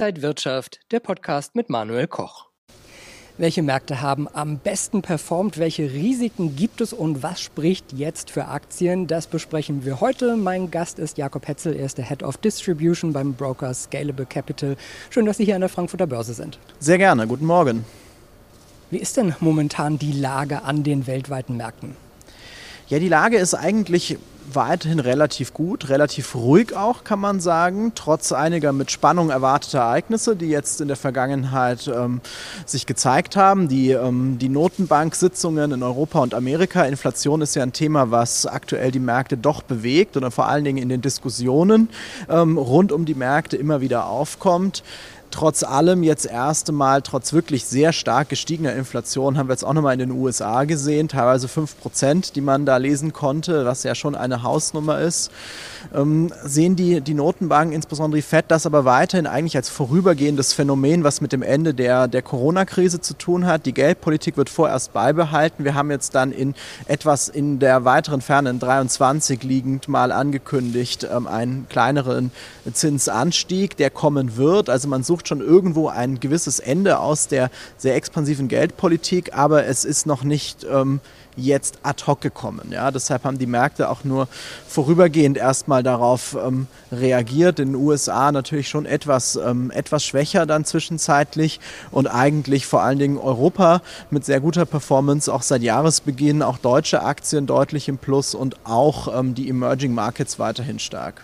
Inside Wirtschaft, der Podcast mit Manuel Koch. Welche Märkte haben am besten performt? Welche Risiken gibt es und was spricht jetzt für Aktien? Das besprechen wir heute. Mein Gast ist Jakob Hetzel, er ist der Head of Distribution beim Broker Scalable Capital. Schön, dass Sie hier an der Frankfurter Börse sind. Sehr gerne, guten Morgen. Wie ist denn momentan die Lage an den weltweiten Märkten? Ja, die Lage ist eigentlich weiterhin relativ gut, relativ ruhig auch, kann man sagen, trotz einiger mit Spannung erwarteter Ereignisse, die jetzt in der Vergangenheit ähm, sich gezeigt haben. Die, ähm, die Notenbank-Sitzungen in Europa und Amerika. Inflation ist ja ein Thema, was aktuell die Märkte doch bewegt oder vor allen Dingen in den Diskussionen ähm, rund um die Märkte immer wieder aufkommt trotz allem jetzt erste Mal, trotz wirklich sehr stark gestiegener Inflation, haben wir jetzt auch nochmal in den USA gesehen, teilweise 5 Prozent, die man da lesen konnte, was ja schon eine Hausnummer ist, ähm, sehen die, die Notenbanken, insbesondere die FED, das aber weiterhin eigentlich als vorübergehendes Phänomen, was mit dem Ende der, der Corona-Krise zu tun hat. Die Geldpolitik wird vorerst beibehalten. Wir haben jetzt dann in etwas in der weiteren Ferne, in 23 liegend, mal angekündigt, ähm, einen kleineren Zinsanstieg, der kommen wird. Also man sucht schon irgendwo ein gewisses Ende aus der sehr expansiven Geldpolitik, aber es ist noch nicht ähm, jetzt ad hoc gekommen. Ja? Deshalb haben die Märkte auch nur vorübergehend erstmal darauf ähm, reagiert. In den USA natürlich schon etwas, ähm, etwas schwächer dann zwischenzeitlich und eigentlich vor allen Dingen Europa mit sehr guter Performance, auch seit Jahresbeginn, auch deutsche Aktien deutlich im Plus und auch ähm, die Emerging Markets weiterhin stark.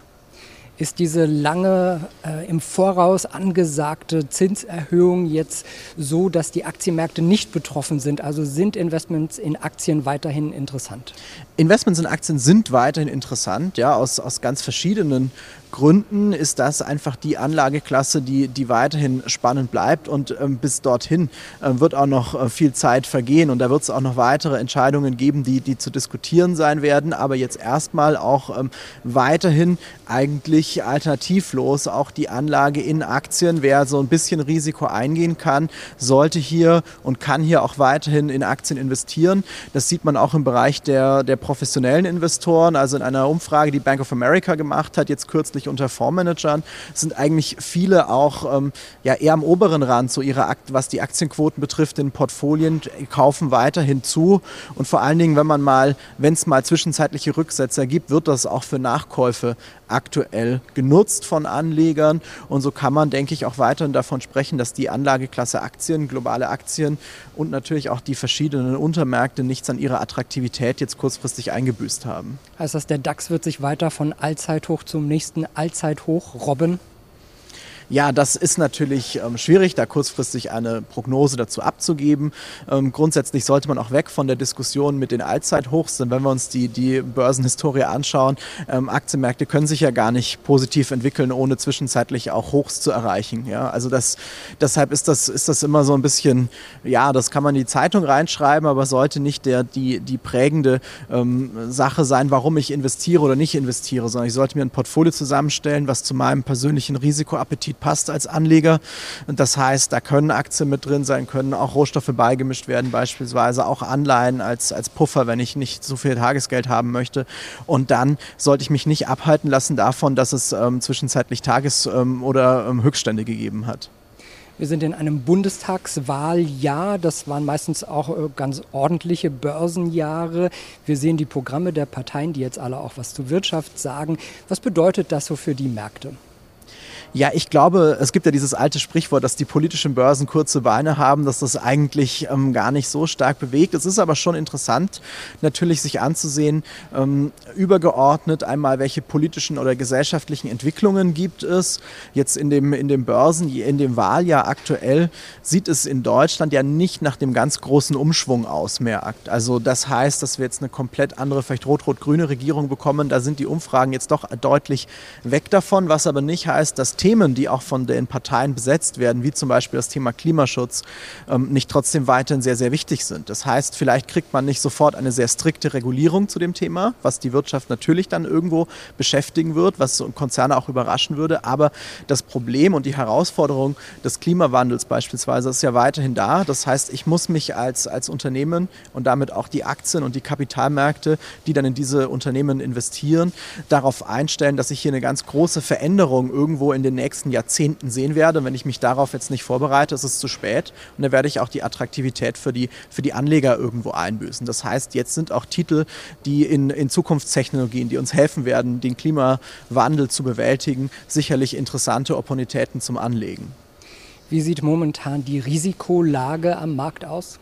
Ist diese lange äh, im Voraus angesagte Zinserhöhung jetzt so, dass die Aktienmärkte nicht betroffen sind? Also sind Investments in Aktien weiterhin interessant? Investments in Aktien sind weiterhin interessant, ja, aus, aus ganz verschiedenen Gründen ist das einfach die Anlageklasse, die, die weiterhin spannend bleibt und ähm, bis dorthin äh, wird auch noch äh, viel Zeit vergehen und da wird es auch noch weitere Entscheidungen geben, die, die zu diskutieren sein werden, aber jetzt erstmal auch ähm, weiterhin eigentlich alternativlos auch die Anlage in Aktien. Wer so ein bisschen Risiko eingehen kann, sollte hier und kann hier auch weiterhin in Aktien investieren. Das sieht man auch im Bereich der, der professionellen Investoren, also in einer Umfrage, die Bank of America gemacht hat, jetzt kürzlich grundsätzlich unter Fondsmanagern sind eigentlich viele auch ähm, ja, eher am oberen Rand, so ihre Akt, was die Aktienquoten betrifft, in Portfolien kaufen weiterhin zu. Und vor allen Dingen, wenn man mal, wenn es mal zwischenzeitliche Rücksetzer gibt, wird das auch für Nachkäufe aktuell genutzt von Anlegern. Und so kann man, denke ich, auch weiterhin davon sprechen, dass die Anlageklasse Aktien, globale Aktien und natürlich auch die verschiedenen Untermärkte nichts an ihrer Attraktivität jetzt kurzfristig eingebüßt haben. Heißt das, der DAX wird sich weiter von Allzeithoch zum nächsten Allzeithoch robben? Ja, das ist natürlich ähm, schwierig, da kurzfristig eine Prognose dazu abzugeben. Ähm, grundsätzlich sollte man auch weg von der Diskussion mit den Allzeithochs, denn wenn wir uns die, die Börsenhistorie anschauen, ähm, Aktienmärkte können sich ja gar nicht positiv entwickeln, ohne zwischenzeitlich auch Hochs zu erreichen. Ja, also das, deshalb ist das, ist das immer so ein bisschen, ja, das kann man in die Zeitung reinschreiben, aber sollte nicht der, die, die prägende ähm, Sache sein, warum ich investiere oder nicht investiere, sondern ich sollte mir ein Portfolio zusammenstellen, was zu meinem persönlichen Risikoappetit passt als Anleger. Und das heißt, da können Aktien mit drin sein, können auch Rohstoffe beigemischt werden, beispielsweise auch Anleihen als, als Puffer, wenn ich nicht so viel Tagesgeld haben möchte. Und dann sollte ich mich nicht abhalten lassen davon, dass es ähm, zwischenzeitlich Tages- ähm, oder ähm, Höchststände gegeben hat. Wir sind in einem Bundestagswahljahr. Das waren meistens auch äh, ganz ordentliche Börsenjahre. Wir sehen die Programme der Parteien, die jetzt alle auch was zur Wirtschaft sagen. Was bedeutet das so für die Märkte? Ja, ich glaube, es gibt ja dieses alte Sprichwort, dass die politischen Börsen kurze Beine haben, dass das eigentlich ähm, gar nicht so stark bewegt. Es ist aber schon interessant, natürlich sich anzusehen, ähm, übergeordnet einmal, welche politischen oder gesellschaftlichen Entwicklungen gibt es. Jetzt in dem, in dem Börsen, in dem Wahljahr aktuell sieht es in Deutschland ja nicht nach dem ganz großen Umschwung aus mehr. Also das heißt, dass wir jetzt eine komplett andere, vielleicht rot-rot-grüne Regierung bekommen. Da sind die Umfragen jetzt doch deutlich weg davon, was aber nicht heißt, dass Themen, die auch von den Parteien besetzt werden, wie zum Beispiel das Thema Klimaschutz, ähm, nicht trotzdem weiterhin sehr, sehr wichtig sind. Das heißt, vielleicht kriegt man nicht sofort eine sehr strikte Regulierung zu dem Thema, was die Wirtschaft natürlich dann irgendwo beschäftigen wird, was Konzerne auch überraschen würde. Aber das Problem und die Herausforderung des Klimawandels beispielsweise ist ja weiterhin da. Das heißt, ich muss mich als, als Unternehmen und damit auch die Aktien und die Kapitalmärkte, die dann in diese Unternehmen investieren, darauf einstellen, dass ich hier eine ganz große Veränderung irgendwo in den nächsten Jahrzehnten sehen werde. Wenn ich mich darauf jetzt nicht vorbereite, ist es zu spät. Und dann werde ich auch die Attraktivität für die, für die Anleger irgendwo einbüßen. Das heißt, jetzt sind auch Titel, die in, in Zukunftstechnologien, die uns helfen werden, den Klimawandel zu bewältigen, sicherlich interessante Opportunitäten zum Anlegen. Wie sieht momentan die Risikolage am Markt aus?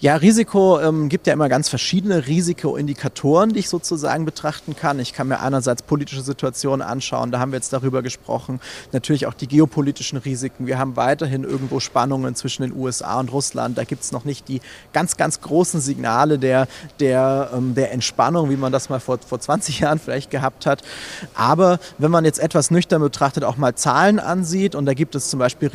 Ja, Risiko ähm, gibt ja immer ganz verschiedene Risikoindikatoren, die ich sozusagen betrachten kann. Ich kann mir einerseits politische Situationen anschauen, da haben wir jetzt darüber gesprochen. Natürlich auch die geopolitischen Risiken. Wir haben weiterhin irgendwo Spannungen zwischen den USA und Russland. Da gibt es noch nicht die ganz, ganz großen Signale der, der, ähm, der Entspannung, wie man das mal vor, vor 20 Jahren vielleicht gehabt hat. Aber wenn man jetzt etwas nüchtern betrachtet, auch mal Zahlen ansieht, und da gibt es zum Beispiel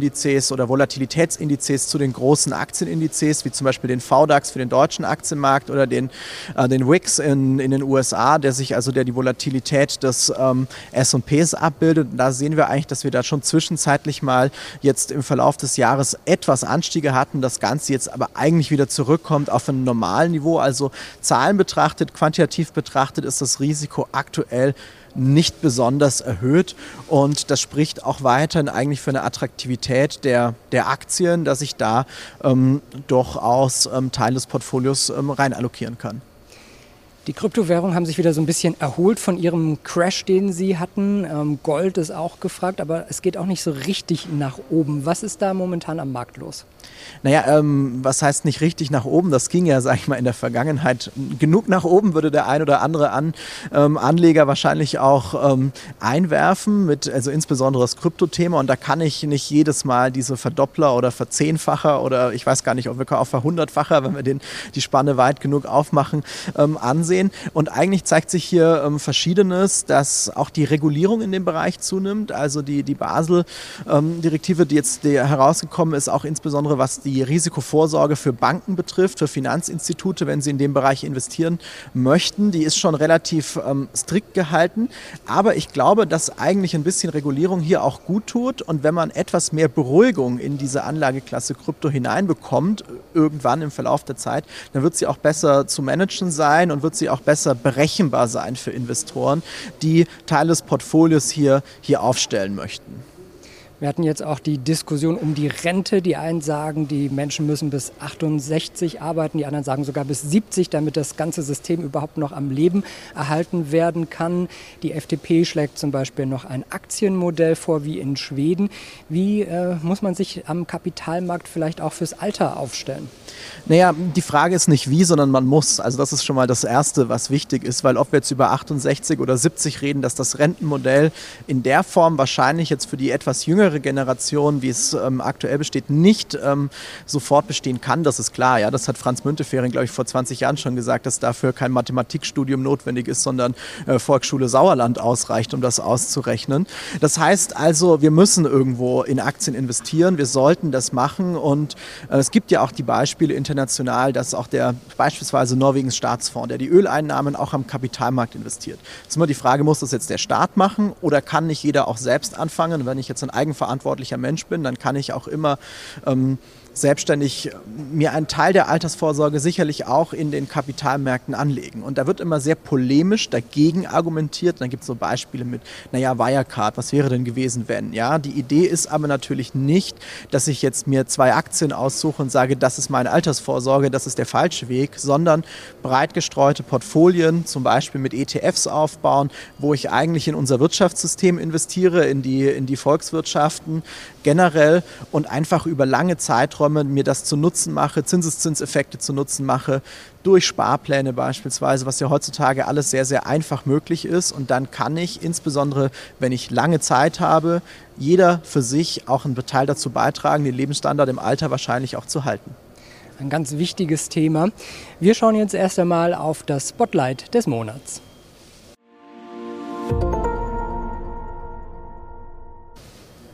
Risikoindizes oder Volatilitätsindizes zu den großen Aktienindizes, Indizes, wie zum Beispiel den VDAX für den deutschen Aktienmarkt oder den, äh, den WIX in, in den USA, der sich also der die Volatilität des ähm, S&Ps abbildet. Und da sehen wir eigentlich, dass wir da schon zwischenzeitlich mal jetzt im Verlauf des Jahres etwas Anstiege hatten, das Ganze jetzt aber eigentlich wieder zurückkommt auf ein normalen Niveau. Also Zahlen betrachtet, quantitativ betrachtet ist das Risiko aktuell nicht besonders erhöht. Und das spricht auch weiterhin eigentlich für eine Attraktivität der, der Aktien, dass ich da ähm, durchaus ähm, Teil des Portfolios ähm, rein allokieren kann. Die Kryptowährungen haben sich wieder so ein bisschen erholt von ihrem Crash, den sie hatten. Ähm, Gold ist auch gefragt, aber es geht auch nicht so richtig nach oben. Was ist da momentan am Markt los? Naja, ähm, was heißt nicht richtig nach oben? Das ging ja, sag ich mal, in der Vergangenheit genug nach oben, würde der ein oder andere An, ähm, Anleger wahrscheinlich auch ähm, einwerfen, mit also insbesondere das Kryptothema. Und da kann ich nicht jedes Mal diese Verdoppler oder Verzehnfacher oder ich weiß gar nicht, ob wir auch Verhundertfacher, wenn wir den, die Spanne weit genug aufmachen, ähm, ansehen. Und eigentlich zeigt sich hier ähm, Verschiedenes, dass auch die Regulierung in dem Bereich zunimmt. Also die, die Basel-Direktive, ähm, die jetzt die herausgekommen ist, auch insbesondere was die Risikovorsorge für Banken betrifft, für Finanzinstitute, wenn sie in dem Bereich investieren möchten. Die ist schon relativ ähm, strikt gehalten. Aber ich glaube, dass eigentlich ein bisschen Regulierung hier auch gut tut. Und wenn man etwas mehr Beruhigung in diese Anlageklasse Krypto hineinbekommt, irgendwann im Verlauf der Zeit, dann wird sie auch besser zu managen sein und wird sie auch besser berechenbar sein für Investoren, die Teile des Portfolios hier, hier aufstellen möchten. Wir hatten jetzt auch die Diskussion um die Rente. Die einen sagen, die Menschen müssen bis 68 arbeiten, die anderen sagen sogar bis 70, damit das ganze System überhaupt noch am Leben erhalten werden kann. Die FDP schlägt zum Beispiel noch ein Aktienmodell vor wie in Schweden. Wie äh, muss man sich am Kapitalmarkt vielleicht auch fürs Alter aufstellen? Naja, die Frage ist nicht wie, sondern man muss. Also das ist schon mal das Erste, was wichtig ist, weil ob wir jetzt über 68 oder 70 reden, dass das Rentenmodell in der Form wahrscheinlich jetzt für die etwas jüngere Generation, wie es ähm, aktuell besteht, nicht ähm, sofort bestehen kann, das ist klar. Ja, das hat Franz Müntefering, glaube ich, vor 20 Jahren schon gesagt, dass dafür kein Mathematikstudium notwendig ist, sondern äh, Volksschule Sauerland ausreicht, um das auszurechnen. Das heißt also, wir müssen irgendwo in Aktien investieren, wir sollten das machen und äh, es gibt ja auch die Beispiele international dass auch der beispielsweise Norwegens Staatsfonds, der die Öleinnahmen auch am Kapitalmarkt investiert. Es ist immer die Frage, muss das jetzt der Staat machen oder kann nicht jeder auch selbst anfangen? Wenn ich jetzt ein eigenverantwortlicher Mensch bin, dann kann ich auch immer ähm, selbstständig mir einen Teil der Altersvorsorge sicherlich auch in den Kapitalmärkten anlegen. Und da wird immer sehr polemisch dagegen argumentiert. Dann gibt es so Beispiele mit, naja, Wirecard, was wäre denn gewesen, wenn? Ja, die Idee ist aber natürlich nicht, dass ich jetzt mir zwei Aktien aussuche und sage, das ist meine Altersvorsorge, das ist der falsche Weg, sondern breit gestreute Portfolien, zum Beispiel mit ETFs aufbauen, wo ich eigentlich in unser Wirtschaftssystem investiere, in die, in die Volkswirtschaften generell und einfach über lange Zeiträume Zeiträume mir das zu Nutzen mache, Zinseszinseffekte zu Nutzen mache, durch Sparpläne beispielsweise, was ja heutzutage alles sehr, sehr einfach möglich ist. Und dann kann ich, insbesondere wenn ich lange Zeit habe, jeder für sich auch einen Teil dazu beitragen, den Lebensstandard im Alter wahrscheinlich auch zu halten. Ein ganz wichtiges Thema. Wir schauen jetzt erst einmal auf das Spotlight des Monats.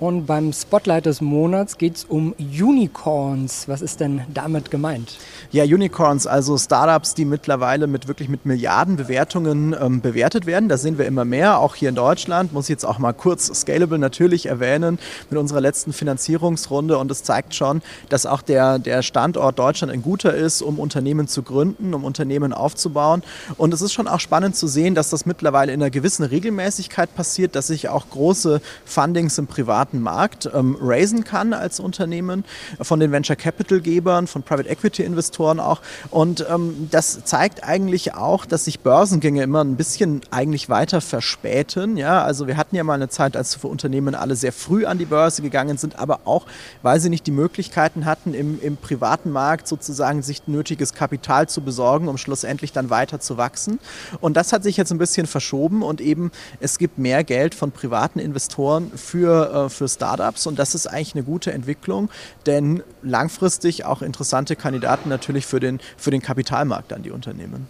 Und beim Spotlight des Monats geht es um Unicorns. Was ist denn damit gemeint? Ja, Unicorns, also Startups, die mittlerweile mit wirklich mit Milliardenbewertungen ähm, bewertet werden. Da sehen wir immer mehr, auch hier in Deutschland. Muss ich jetzt auch mal kurz Scalable natürlich erwähnen mit unserer letzten Finanzierungsrunde. Und es zeigt schon, dass auch der, der Standort Deutschland ein guter ist, um Unternehmen zu gründen, um Unternehmen aufzubauen. Und es ist schon auch spannend zu sehen, dass das mittlerweile in einer gewissen Regelmäßigkeit passiert, dass sich auch große Fundings im privaten privaten Markt ähm, raisen kann als Unternehmen, von den Venture Capital Gebern, von Private Equity Investoren auch. Und ähm, das zeigt eigentlich auch, dass sich Börsengänge immer ein bisschen eigentlich weiter verspäten. Ja, also wir hatten ja mal eine Zeit, als für Unternehmen alle sehr früh an die Börse gegangen sind, aber auch, weil sie nicht die Möglichkeiten hatten, im, im privaten Markt sozusagen sich nötiges Kapital zu besorgen, um schlussendlich dann weiter zu wachsen. Und das hat sich jetzt ein bisschen verschoben und eben es gibt mehr Geld von privaten Investoren für, äh, für für Startups und das ist eigentlich eine gute Entwicklung, denn langfristig auch interessante Kandidaten natürlich für den, für den Kapitalmarkt an die Unternehmen.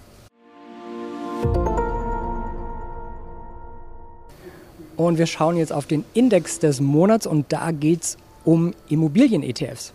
Und wir schauen jetzt auf den Index des Monats und da geht es um Immobilien-ETFs.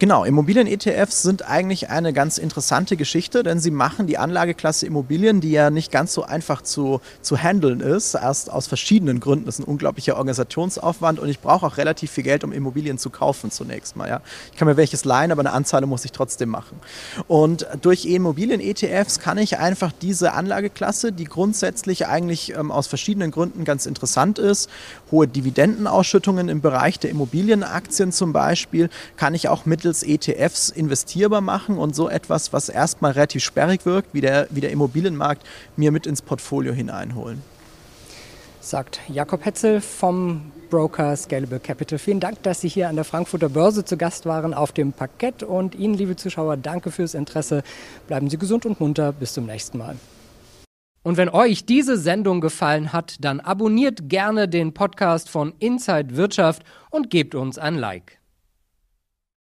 Genau, Immobilien-ETFs sind eigentlich eine ganz interessante Geschichte, denn sie machen die Anlageklasse Immobilien, die ja nicht ganz so einfach zu, zu handeln ist, erst aus verschiedenen Gründen. Das ist ein unglaublicher Organisationsaufwand und ich brauche auch relativ viel Geld, um Immobilien zu kaufen zunächst mal. Ja. Ich kann mir welches leihen, aber eine Anzahlung muss ich trotzdem machen. Und durch Immobilien-ETFs kann ich einfach diese Anlageklasse, die grundsätzlich eigentlich ähm, aus verschiedenen Gründen ganz interessant ist, hohe Dividendenausschüttungen im Bereich der Immobilienaktien zum Beispiel, kann ich auch mittels mittels ETFs investierbar machen und so etwas, was erstmal relativ sperrig wirkt, wie der, wie der Immobilienmarkt, mir mit ins Portfolio hineinholen. Sagt Jakob Hetzel vom Broker Scalable Capital. Vielen Dank, dass Sie hier an der Frankfurter Börse zu Gast waren auf dem Parkett. Und Ihnen, liebe Zuschauer, danke fürs Interesse. Bleiben Sie gesund und munter. Bis zum nächsten Mal. Und wenn euch diese Sendung gefallen hat, dann abonniert gerne den Podcast von Inside Wirtschaft und gebt uns ein Like.